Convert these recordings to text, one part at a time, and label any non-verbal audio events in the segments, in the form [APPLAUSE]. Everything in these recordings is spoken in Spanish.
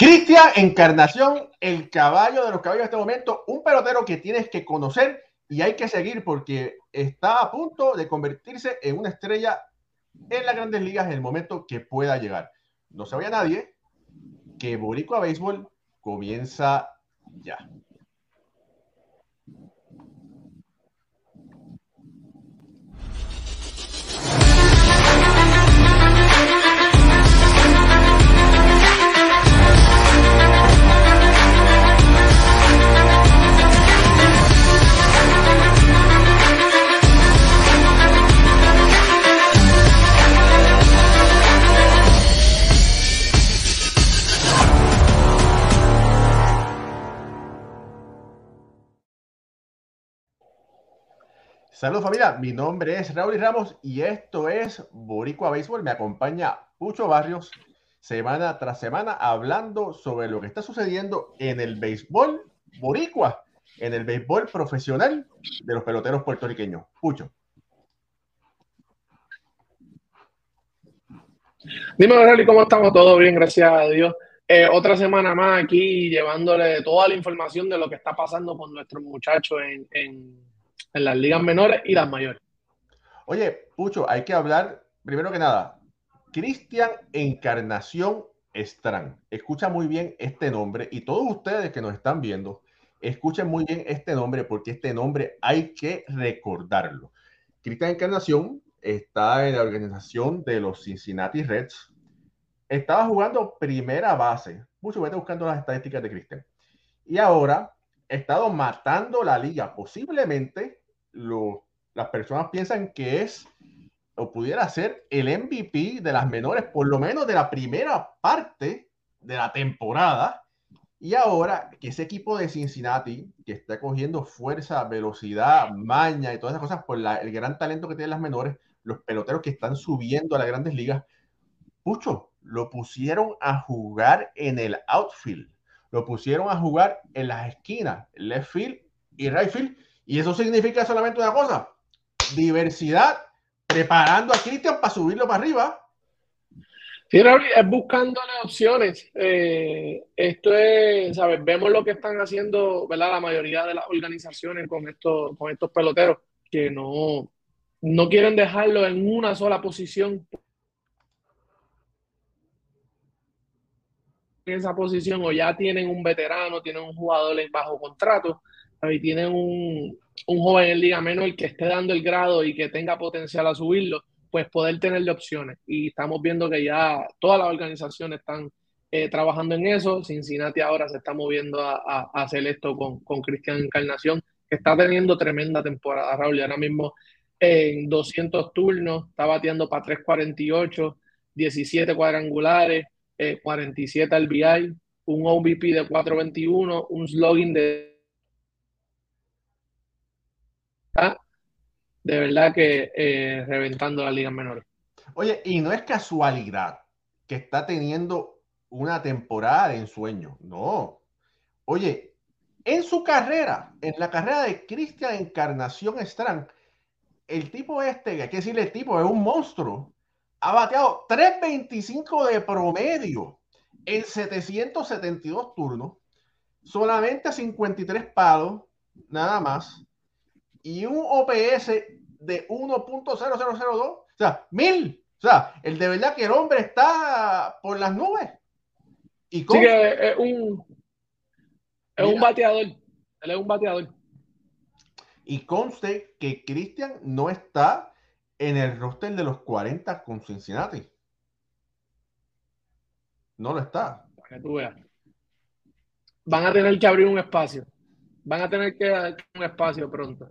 Cristian Encarnación, el caballo de los caballos de este momento, un pelotero que tienes que conocer y hay que seguir porque está a punto de convertirse en una estrella en las grandes ligas en el momento que pueda llegar. No sabía nadie que Boricua Béisbol comienza ya. Saludos familia, mi nombre es Raúl Ramos y esto es Boricua Béisbol. Me acompaña Pucho Barrios semana tras semana hablando sobre lo que está sucediendo en el béisbol boricua, en el béisbol profesional de los peloteros puertorriqueños. Pucho. Dime, Raúl, ¿cómo estamos? Todo bien, gracias a Dios. Eh, otra semana más aquí llevándole toda la información de lo que está pasando con nuestros muchachos en en las ligas menores y las mayores. Oye, Pucho, hay que hablar, primero que nada, Cristian Encarnación Strang. Escucha muy bien este nombre y todos ustedes que nos están viendo, escuchen muy bien este nombre porque este nombre hay que recordarlo. Cristian Encarnación está en la organización de los Cincinnati Reds. Estaba jugando primera base. Mucho vete buscando las estadísticas de Cristian. Y ahora ha estado matando la liga. Posiblemente las personas piensan que es o pudiera ser el MVP de las menores, por lo menos de la primera parte de la temporada. Y ahora que ese equipo de Cincinnati, que está cogiendo fuerza, velocidad, maña y todas esas cosas por el gran talento que tienen las menores, los peloteros que están subiendo a las grandes ligas, mucho lo pusieron a jugar en el outfield, lo pusieron a jugar en las esquinas, left field y right field, y eso significa solamente una cosa, diversidad, preparando a Cristian para subirlo para arriba. Sí, es buscándole opciones. Eh, esto es, ¿sabes? Vemos lo que están haciendo, ¿verdad? La mayoría de las organizaciones con estos, con estos peloteros que no, no quieren dejarlo en una sola posición. En esa posición o ya tienen un veterano, tienen un jugador bajo contrato y tienen un, joven en Liga Menor que esté dando el grado y que tenga potencial a subirlo, pues poder tenerle opciones. Y estamos viendo que ya todas las organizaciones están eh, trabajando en eso. Cincinnati ahora se está moviendo a, hacer esto con, con Cristian Encarnación, que está teniendo tremenda temporada, Raúl. Ahora mismo en 200 turnos está bateando para 348, 17 cuadrangulares, 47 eh, RBI, un OVP de 421, un slogan de de verdad que eh, reventando la liga menores. Oye, y no es casualidad que está teniendo una temporada de ensueño, no. Oye, en su carrera, en la carrera de Cristian Encarnación Strang, el tipo este, hay que decirle el tipo, es un monstruo, ha bateado 3.25 de promedio en 772 turnos, solamente 53 palos, nada más y un OPS de 1.0002, o sea, mil. O sea, el de verdad que el hombre está por las nubes. Y sí que es un, es un bateador. Él es un bateador. Y conste que Cristian no está en el roster de los 40 con Cincinnati. No lo está. Para que tú veas. Van a tener que abrir un espacio. Van a tener que abrir un espacio pronto.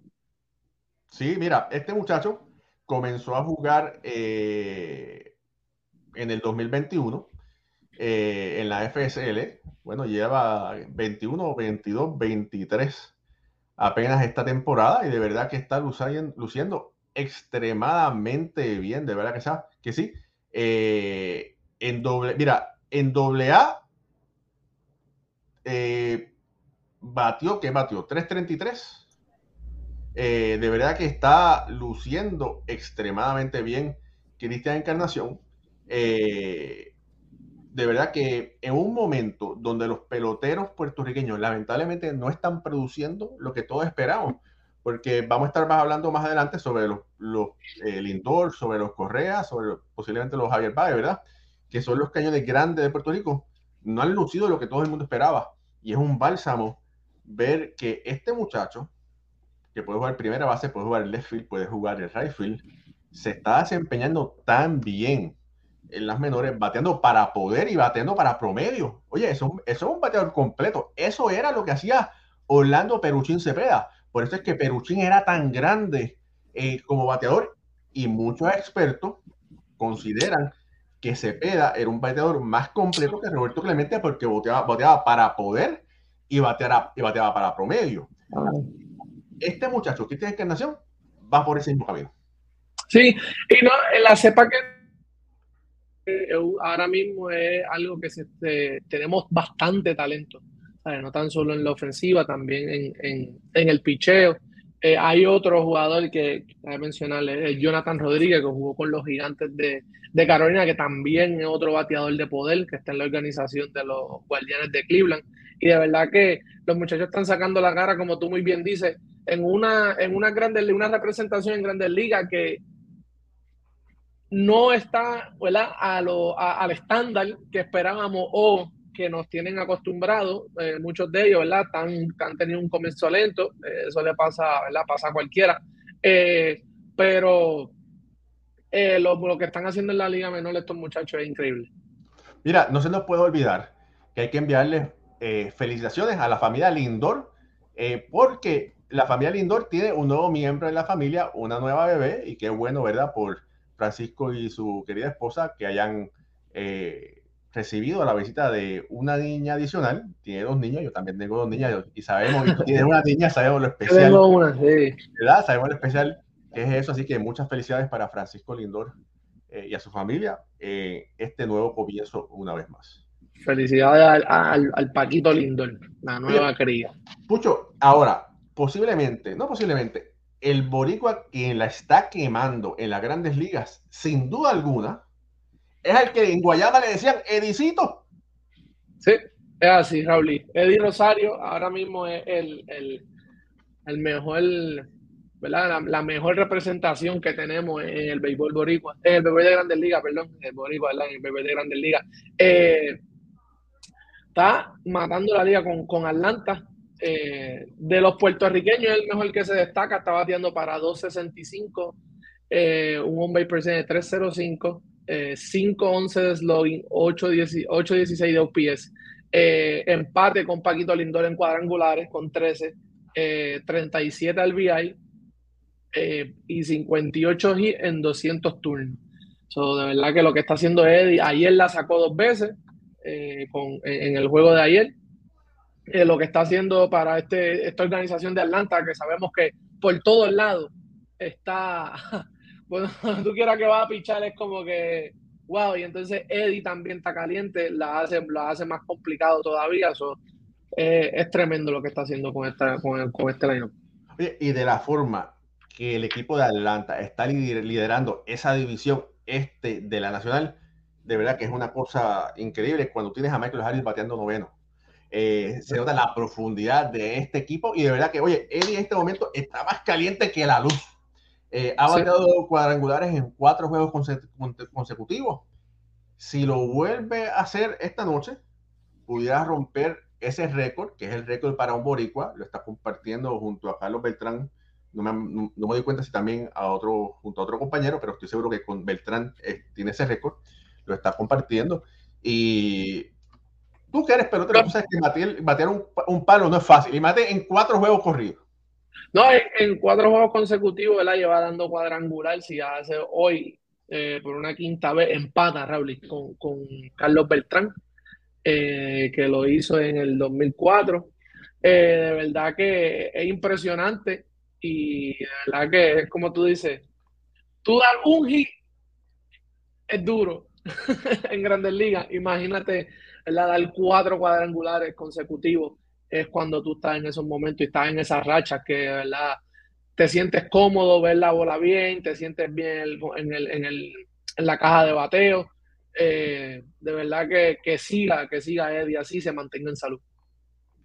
Sí, mira, este muchacho comenzó a jugar eh, en el 2021 eh, en la FSL. Bueno, lleva 21, 22, 23 apenas esta temporada y de verdad que está luciendo, extremadamente bien, de verdad que, que sí. Eh, en doble, mira, en doble A batió, ¿qué batió? 333 eh, de verdad que está luciendo extremadamente bien Cristian Encarnación. Eh, de verdad que en un momento donde los peloteros puertorriqueños lamentablemente no están produciendo lo que todos esperamos, porque vamos a estar más hablando más adelante sobre los, los eh, Lindor, sobre los Correa, sobre posiblemente los Javier Páez, ¿verdad? Que son los cañones grandes de Puerto Rico. No han lucido lo que todo el mundo esperaba. Y es un bálsamo ver que este muchacho, que puede jugar primera base, puede jugar el left field, puede jugar el right field, se está desempeñando tan bien en las menores, bateando para poder y bateando para promedio. Oye, eso, eso es un bateador completo. Eso era lo que hacía Orlando Peruchín Cepeda. Por eso es que Peruchín era tan grande eh, como bateador y muchos expertos consideran que Cepeda era un bateador más completo que Roberto Clemente porque bateaba, bateaba para poder y bateaba, y bateaba para promedio. Este muchacho, tiene Encarnación, va por ese mismo camino. Sí, y no, la cepa que eh, ahora mismo es algo que este, tenemos bastante talento, no tan solo en la ofensiva, también en, el picheo. Eh, hay otro jugador que hay que mencionarle, Jonathan Rodríguez, que jugó con los gigantes de, de, Carolina, que también es otro bateador de poder, que está en la organización de los guardianes de Cleveland. Y de verdad que los muchachos están sacando la cara, como tú muy bien dices, en una, en una, grande, una representación en grandes ligas que no está A lo, al estándar que esperábamos o que nos tienen acostumbrados, eh, muchos de ellos, ¿verdad? Tan, han tenido un comienzo lento, eh, eso le pasa, ¿verdad? Pasa a cualquiera. Eh, pero lo, lo, que están haciendo en la Liga Menor estos muchachos es increíble. Mira, no se nos puede olvidar que hay que enviarles felicitaciones a la familia Lindor, porque la familia Lindor tiene un nuevo miembro en la familia, una nueva bebé, y qué bueno, ¿verdad? Por Francisco y su querida esposa que hayan eh, recibido la visita de una niña adicional. Tiene dos niños, yo también tengo dos niñas y sabemos que tiene una niña, sabemos lo [LAUGHS] especial. ¿verdad? Sabemos lo especial que es eso, así que muchas felicidades para Francisco Lindor eh, y a su familia eh, este nuevo comienzo una vez más. Felicidades al, Paquito Lindor, la nueva cría. Pucho, ahora, posiblemente, no posiblemente, el boricua quien la está quemando en las grandes ligas, sin duda alguna, es el que en Guayama le decían Edicito. Sí, es así, Raúl. Eddie Rosario ahora mismo es el, mejor, ¿verdad? La, mejor representación que tenemos en el béisbol boricua, en el béisbol de grandes ligas, perdón, el boricua, En el béisbol de grandes ligas. Eh, está matando la liga con, con Atlanta, eh, de los puertorriqueños, el mejor que se destaca, está bateando para 2.65, eh, un hombre base de 3.05, eh, 5.11 de slugging, 8.16 de OPS. Eh, empate con Paquito Lindor en cuadrangulares con 13, 37 al VI y 58 en 200 turnos. de verdad que lo que está haciendo Eddie, ayer la sacó dos veces con, en el juego de ayer eh, lo que está haciendo para este, esta organización de Atlanta, que sabemos que por todos lados está, [LAUGHS] bueno, [LAUGHS] tú quieras que va a pichar, es como que, wow, y entonces Eddie también está caliente, la hace, la hace más complicado todavía, eso eh, es tremendo lo que está haciendo con, esta, con, con este line y de la forma que el equipo de Atlanta está liderando esa división este de la Nacional, de verdad que es una cosa increíble cuando tienes a Michael Harris bateando noveno eh, se nota la profundidad de este equipo y de verdad que, oye, Eddie en este momento está más caliente que la luz. Eh, ha bateado cuadrangulares en cuatro juegos consecutivos. Si lo vuelve a hacer esta noche, pudiera romper ese récord, que es el récord para un boricua, lo está compartiendo junto a Carlos Beltrán. No me, no, me doy cuenta si también a otro, junto a otro compañero, pero estoy seguro que con Beltrán eh, tiene ese récord, lo está compartiendo. Y Tú que eres pelotero, tú sabes que batear, un, palo no es fácil. Y mate en cuatro juegos corridos. No, en, cuatro juegos consecutivos, él lleva dando cuadrangular. Si hace hoy, eh, por una quinta vez, empata Raúl con, con Carlos Beltrán, eh, que lo hizo en el 2004. Eh, de verdad que es impresionante y de verdad que es como tú dices, tú dar un hit es duro [LAUGHS] en grandes ligas. Imagínate Dar cuatro cuadrangulares consecutivos es cuando tú estás en esos momentos y estás en esas rachas que, ¿verdad? Te sientes cómodo, ver la bola bien, te sientes bien en, el, en, el, en la caja de bateo eh, de verdad que, que, siga, que siga Eddie así, se mantenga en salud.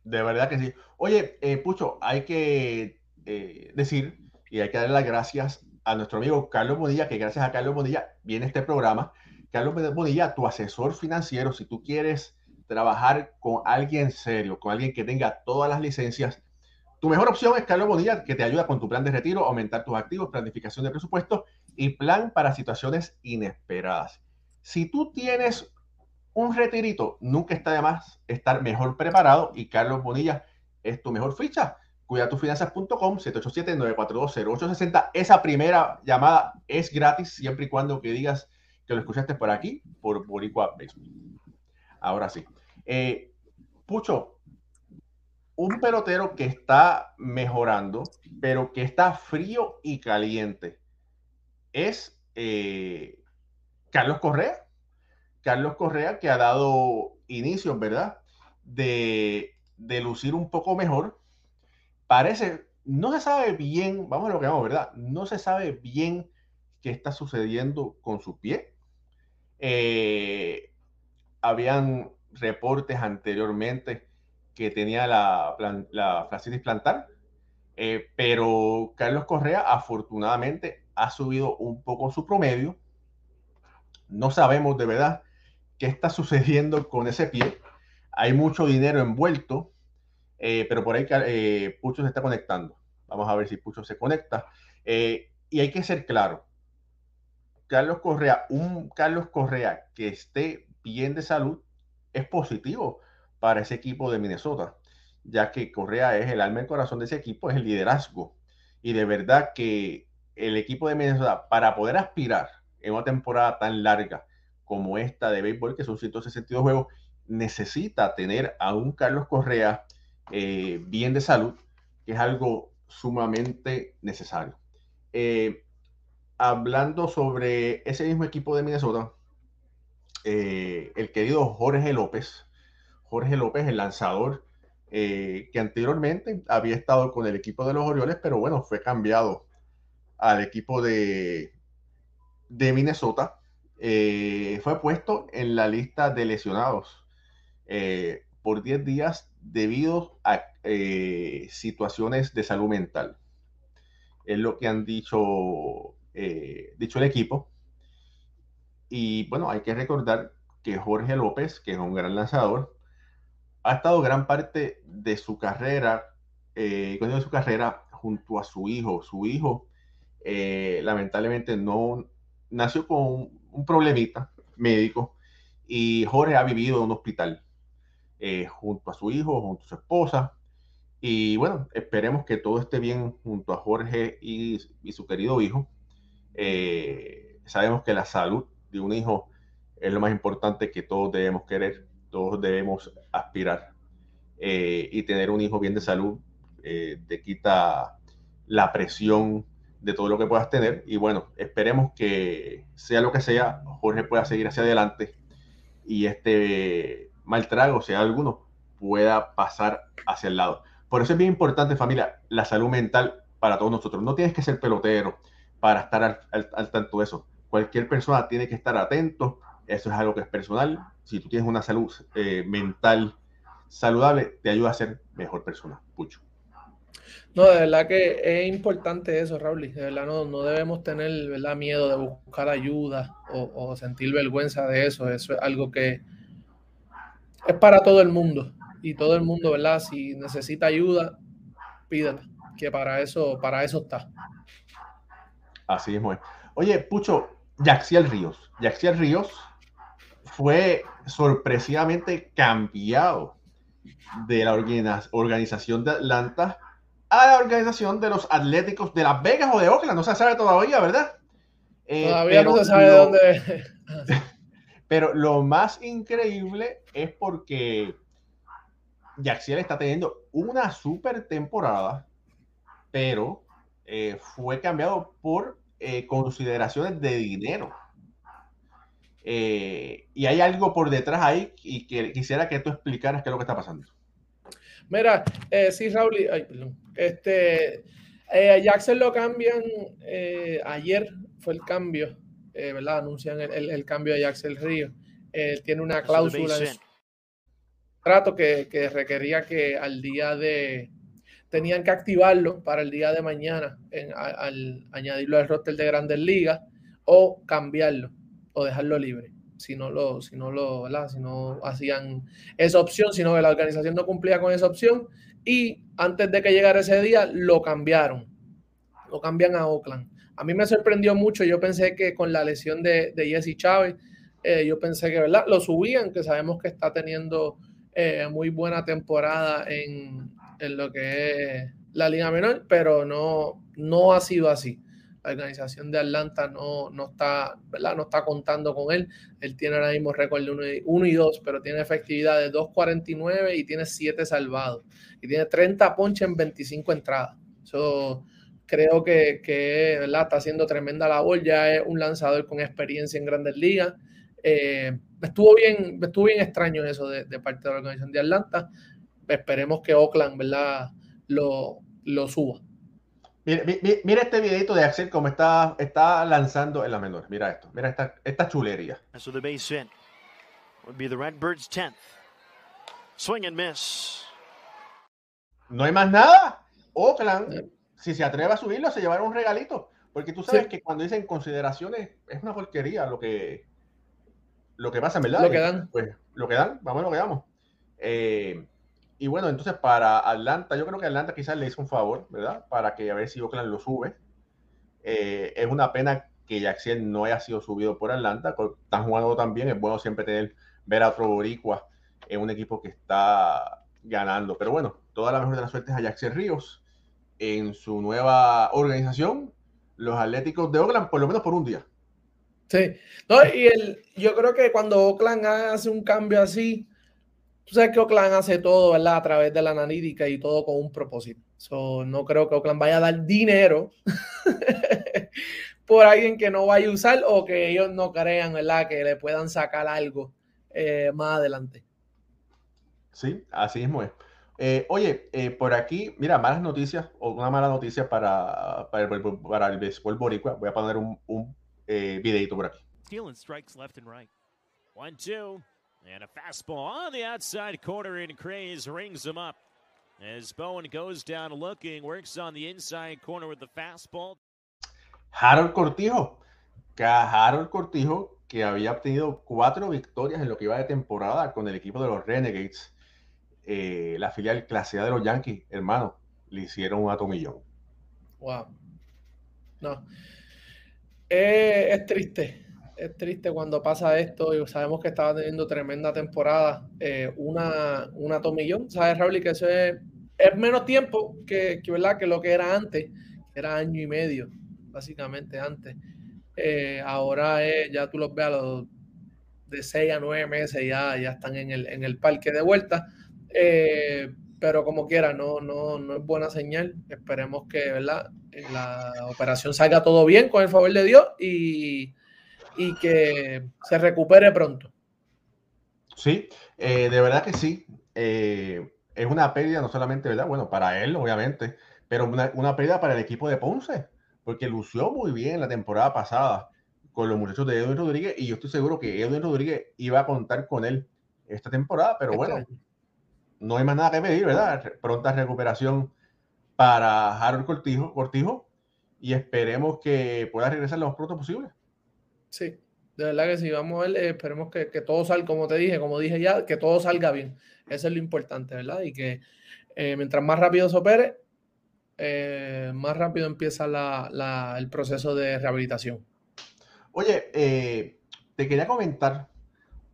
De verdad que sí. Oye, eh, Pucho, hay que eh, decir y hay que darle las gracias a nuestro amigo Carlos Bonilla, que gracias a Carlos Bonilla viene este programa. Carlos Bonilla, tu asesor financiero, si tú quieres trabajar con alguien serio, con alguien que tenga todas las licencias, tu mejor opción es Carlos Bonilla, que te ayuda con tu plan de retiro, aumentar tus activos, planificación de presupuesto y plan para situaciones inesperadas. Si tú tienes un retirito, nunca está de más estar mejor preparado y Carlos Bonilla es tu mejor ficha. Cuidatufinanzas.com 787-942-0860. Esa primera llamada es gratis siempre y cuando que digas que lo escuchaste por aquí, por Boricua Ahora sí. Eh, Pucho, un pelotero que está mejorando, pero que está frío y caliente, es eh, Carlos Correa. Carlos Correa que ha dado inicio, ¿verdad? De, de lucir un poco mejor. Parece, no se sabe bien, vamos a lo que vamos, ¿verdad? No se sabe bien qué está sucediendo con su pie. Eh, habían reportes anteriormente que tenía la, la fascitis plantar, eh, pero Carlos Correa afortunadamente ha subido un poco su promedio. No sabemos de verdad qué está [LAUGHS] sucediendo con ese pie. Hay mucho dinero envuelto, eh, pero por ahí eh, Pucho se está conectando. Vamos a ver si Pucho se conecta. y hay que ser claro. Carlos Correa, un Carlos Correa que esté bien de salud, es positivo para ese equipo de Minnesota, ya que Correa es el alma y corazón de ese equipo, es el liderazgo. Y de verdad que el equipo de Minnesota, para poder aspirar en una temporada tan larga como esta de béisbol, que son 162 juegos, necesita tener a un Carlos Correa eh, bien de salud, que es algo sumamente necesario. Eh, hablando sobre ese mismo equipo de Minnesota, eh, el querido Jorge López, Jorge López, el lanzador, eh, que anteriormente había estado con el equipo de los Orioles, pero bueno, fue cambiado al equipo de, de Minnesota. Eh, fue puesto en la lista de lesionados por 10 días debido a situaciones de salud mental. Es lo que han dicho, dicho el equipo. Y bueno, hay que recordar que Jorge López, que es un gran lanzador, ha estado gran parte de su carrera, eh, su carrera junto a su hijo. Su hijo, eh, lamentablemente, no nació con un, problemita médico y Jorge ha vivido en un hospital eh, junto a su hijo, junto a su esposa. Y bueno, esperemos que todo esté bien junto a Jorge y su querido hijo. Eh, sabemos que la salud de un hijo es lo más importante que todos debemos querer todos debemos aspirar. Eh, y tener un hijo bien de salud eh, te quita la presión de todo lo que puedas tener. Y bueno, esperemos que sea lo que sea, Jorge pueda seguir hacia adelante y este mal trago, sea alguno, pueda pasar hacia el lado. Por eso es bien importante, familia, la salud mental para todos nosotros. No tienes que ser pelotero para estar al tanto de eso. Cualquier persona tiene que estar atento eso es algo que es personal. Si tú tienes una salud eh, mental saludable, te ayuda a ser mejor persona. Pucho. No, de verdad que es importante eso, Raúl. De verdad no, debemos tener ¿verdad? miedo de buscar ayuda o, sentir vergüenza de eso. Eso es algo que es para todo el mundo. Y todo el mundo, ¿verdad? Si necesita ayuda, pídela, que para eso, para eso está. Así mismo Oye, Pucho, Yaxiel Ríos. Yaxiel Ríos fue sorpresivamente cambiado de la organización de Atlanta a la organización de los Atléticos de Las Vegas o de Oakland. No se sabe todavía, ¿verdad? Eh, todavía no se sabe dónde. [LAUGHS] pero lo más increíble es porque Jaxiel está teniendo una super temporada, pero eh, fue cambiado por eh, consideraciones de dinero. Eh, y hay algo por detrás ahí y que quisiera que tú explicaras qué es lo que está pasando. Mira, eh, sí, Raúl, este, eh, Jackson lo cambian, ayer fue el cambio ¿verdad? Anuncian el, cambio de Axel Río. tiene una cláusula en su trato que, que requería que al día de, tenían que activarlo para el día de mañana al añadirlo al roster de grandes ligas o cambiarlo o dejarlo libre si no lo, si no lo, si no hacían esa opción, sino que la organización no cumplía con esa opción y antes de que llegara ese día lo cambiaron, lo cambian a Oakland. A mí me sorprendió mucho, yo pensé que con la lesión de, de Jesse Chávez, eh, yo pensé que ¿verdad? lo subían, que sabemos que está teniendo eh, muy buena temporada en, en, lo que es la Liga Menor, pero no, no ha sido así la organización de Atlanta no, no, está, ¿verdad? no está contando con él. Él tiene ahora mismo récord de 1 y 2, pero tiene efectividad de 2.49 y tiene 7 salvados. Y tiene 30 ponches en 25 entradas. Eso creo que, que ¿verdad? está haciendo tremenda labor. Ya es un lanzador con experiencia en grandes ligas. Eh, estuvo, bien, estuvo bien extraño eso de, de, parte de la organización de Atlanta. Esperemos que Oakland ¿verdad? Lo, lo suba. Mira, este videito de Axel como está, está lanzando en la menor. Mira esto, mira esta, esta chulería. So the base hit would be the Redbirds 10th. Swing and miss. No hay más nada. Oakland, si se atreve a subirlo, se llevará un regalito. Porque tú sabes que cuando dicen consideraciones, es una porquería lo que, lo que pasa, ¿verdad? Lo que dan. Pues lo que dan, vamos a lo que damos. Eh, y bueno, entonces para Atlanta, yo creo que Atlanta quizás le hizo un favor, ¿verdad? Para que a ver si Oakland lo sube. Eh, es una pena que Jackson no haya sido subido por Atlanta, están jugando también, es bueno siempre tener, ver a otro boricua en un equipo que está ganando. Pero bueno, toda la mejor de las suertes a Jackson Ríos en su nueva organización, los Atléticos de Oakland, por lo menos por un día. Sí, no, y yo creo que cuando Oakland hace un cambio así, tú sabes que Oakland hace todo, ¿verdad? A través de la analítica y todo con un propósito. no creo que Oakland vaya a dar dinero [LAUGHS] por alguien que no vaya a usar o que ellos no crean, ¿verdad? Que le puedan sacar algo eh, más adelante. Sí, así mismo es. Eh, oye, eh, por aquí, mira, malas noticias o una mala noticia para, para, el, para el béisbol boricua. Voy a poner un, un videito por aquí. Stealing strikes left and right. One, two. And a fastball on the outside corner, and Craze rings him up. As Bowen goes down looking, works on the inside corner with the fastball. Harold Cortijo. Que Harold Cortijo, que había obtenido cuatro victorias en lo que iba de temporada con el equipo de los Renegades, eh, la filial clase A de los Yankees, hermano, le hicieron un atomillón. Wow. No. Eh, es triste es triste cuando pasa esto y sabemos que estaba teniendo tremenda temporada, eh, una, una tomillón, ¿sabes, Raúl? Y que eso es, menos tiempo que, que, ¿verdad? que lo que era antes, que era año y medio, básicamente antes. Eh, ahora ya tú los ves a los de 6 a 9 meses, ya, ya están en el, en el parque de vuelta. Eh, pero como quiera, no, no, no es buena señal. Esperemos que ¿verdad? la operación salga todo bien con el favor de Dios y, y que se recupere pronto. Sí, eh, de verdad que sí. Eh, es una pérdida no solamente, ¿verdad? Bueno, para él, obviamente, pero una, una, pérdida para el equipo de Ponce, porque lució muy bien la temporada pasada con los muchachos de Edwin Rodríguez y yo estoy seguro que Edwin Rodríguez iba a contar con él esta temporada, pero bueno, no hay más nada que pedir, ¿verdad? Pronta recuperación para Harold Cortijo, Cortijo y esperemos que pueda regresar lo más pronto posible. Sí, de verdad que sí, vamos a ver, eh, esperemos que, todo salga, como te dije, como dije ya, que todo salga bien. Eso es lo importante, ¿verdad? Y que eh, mientras más rápido se opere, eh, más rápido empieza el proceso de rehabilitación. Oye, te quería comentar,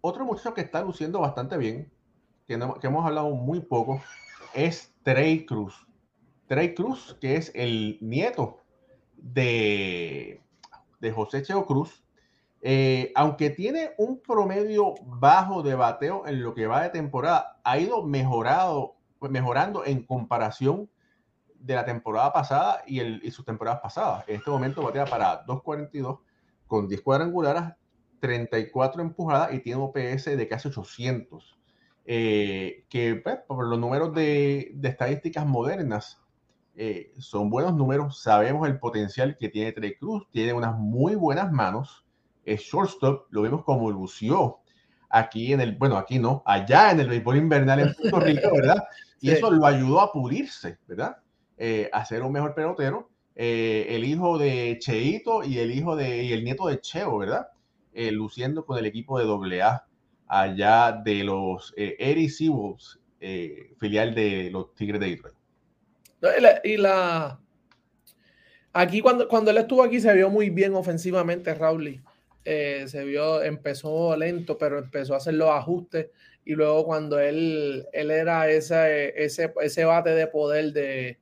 otro muchacho que está luciendo bastante bien, que, que hemos hablado muy poco, es Trey Cruz. Trey Cruz, que es el nieto de, de José Cheo Cruz, eh, aunque tiene un promedio bajo de bateo en lo que va de temporada, ha ido mejorado, mejorando en comparación de la temporada pasada y, el, y sus temporadas pasadas. En este momento batea para 2.42 con 10 cuadrangulares, 34 empujadas y tiene un OPS de casi 800. Eh, que pues, por los números de, de estadísticas modernas eh, son buenos números. Sabemos el potencial que tiene Trey Cruz, tiene unas muy buenas manos shortstop, lo vimos como lució aquí en el, bueno, aquí no, allá en el béisbol invernal en Puerto Rico, [LAUGHS] ¿verdad? Y eso lo ayudó a pulirse, ¿verdad? Eh, a ser un mejor pelotero. Eh, el hijo de Cheito y el hijo de, y el nieto de Cheo, ¿verdad? Eh, luciendo con el equipo de AA allá de los eh, Erie Seawolves, filial de los Tigres de Detroit. y la, aquí cuando, cuando él estuvo aquí se vio muy bien ofensivamente Raúl eh, se vio, empezó lento, pero empezó a hacer los ajustes y luego cuando él, él era ese, ese, ese bate de poder de,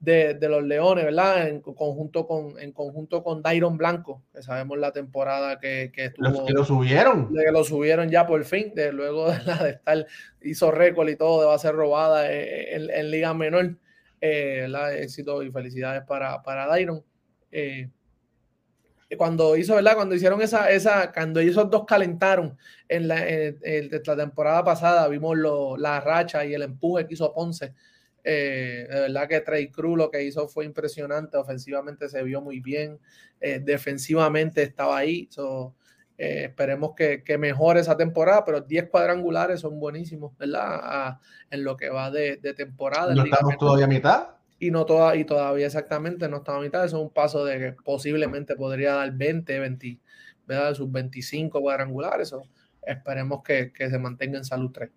de, los Leones, ¿verdad? En conjunto con, en conjunto con Dairon Blanco, que sabemos la temporada que, que estuvo. Los que lo subieron. Que lo subieron ya por fin, de, luego de, la, de estar, hizo récord y todo, de va a ser robada en, en, Liga Menor. Eh, éxito y felicidades para, para Dairon. Eh, cuando hizo, ¿verdad? Cuando hicieron esa, esa, cuando esos dos calentaron en la, la temporada pasada, vimos lo, la racha y el empuje que hizo Ponce. Eh, de verdad que Trey Cruz lo que hizo fue impresionante. Ofensivamente se vio muy bien. Eh, defensivamente estaba ahí. Eh, esperemos que, que, mejore esa temporada, pero 10 cuadrangulares son buenísimos, ¿verdad? en lo que va de, de temporada. ¿No estamos todavía a mitad? Y no toda, y todavía exactamente no está a mitad. Eso es un paso de que posiblemente podría dar 20, 20, ¿verdad? sus 25 cuadrangulares. O esperemos que, que, se mantenga en salud 3.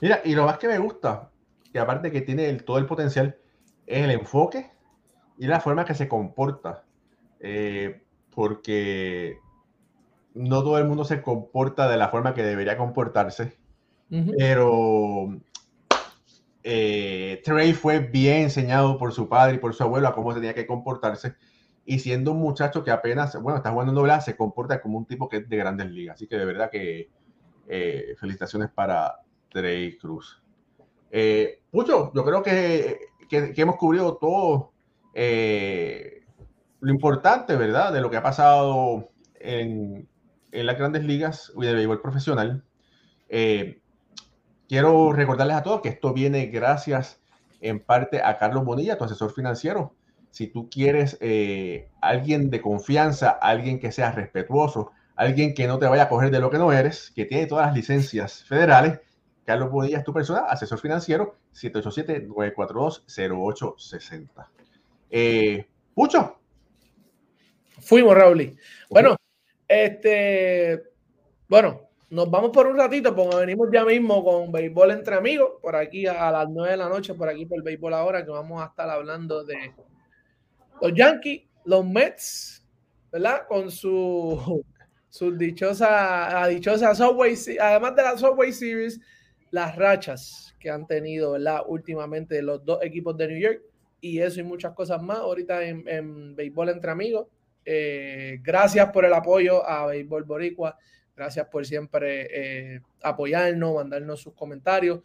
Mira, y lo más que me gusta, y aparte que tiene el, todo el potencial, es el enfoque y la forma que se comporta. Eh, porque no todo el mundo se comporta de la forma que debería comportarse. Pero eh, Trey fue bien enseñado por su padre y por su abuelo a cómo tenía que comportarse. Y siendo un muchacho que apenas, bueno, está jugando en doble se comporta como un tipo que es de grandes ligas. Así que de verdad que eh, felicitaciones para Trey Cruz. Eh, yo creo que, que, hemos cubrido todo eh, lo importante, ¿verdad? De lo que ha pasado en, en las grandes ligas y de béisbol profesional. Eh, Quiero recordarles a todos que esto viene gracias en parte a Carlos Bonilla, tu asesor financiero. Si tú quieres eh, alguien de confianza, alguien que sea respetuoso, alguien que no te vaya a coger de lo que no eres, que tiene todas las licencias federales, Carlos Bonilla es tu persona, asesor financiero, 787-942-0860. Eh, Pucho. Fuimos, Raúl. Bueno, este, bueno, nos vamos por un ratito, porque venimos ya mismo con béisbol entre amigos, por aquí a, las 9 de la noche, por aquí por el béisbol ahora, que vamos a estar hablando de los Yankees, los Mets, ¿verdad? Con su, [LAUGHS] su dichosa, dichosa Subway, además de la Subway Series, las rachas que han tenido, ¿verdad? Últimamente los dos equipos de New York y eso y muchas cosas más ahorita en, en béisbol entre amigos. Eh, gracias por el apoyo a Béisbol Boricua Gracias por siempre eh, apoyarnos, mandarnos sus comentarios.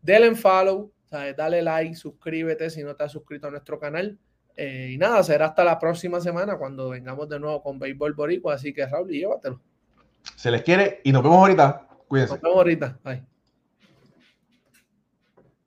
Denle follow, dale like, suscríbete si no te has suscrito a nuestro canal. Eh, y nada, será hasta la próxima semana cuando vengamos de nuevo con Béisbol Boricua. Así que Raúl, llévatelo. Se les quiere y nos vemos ahorita. Cuídense. Nos vemos ahorita. Bye.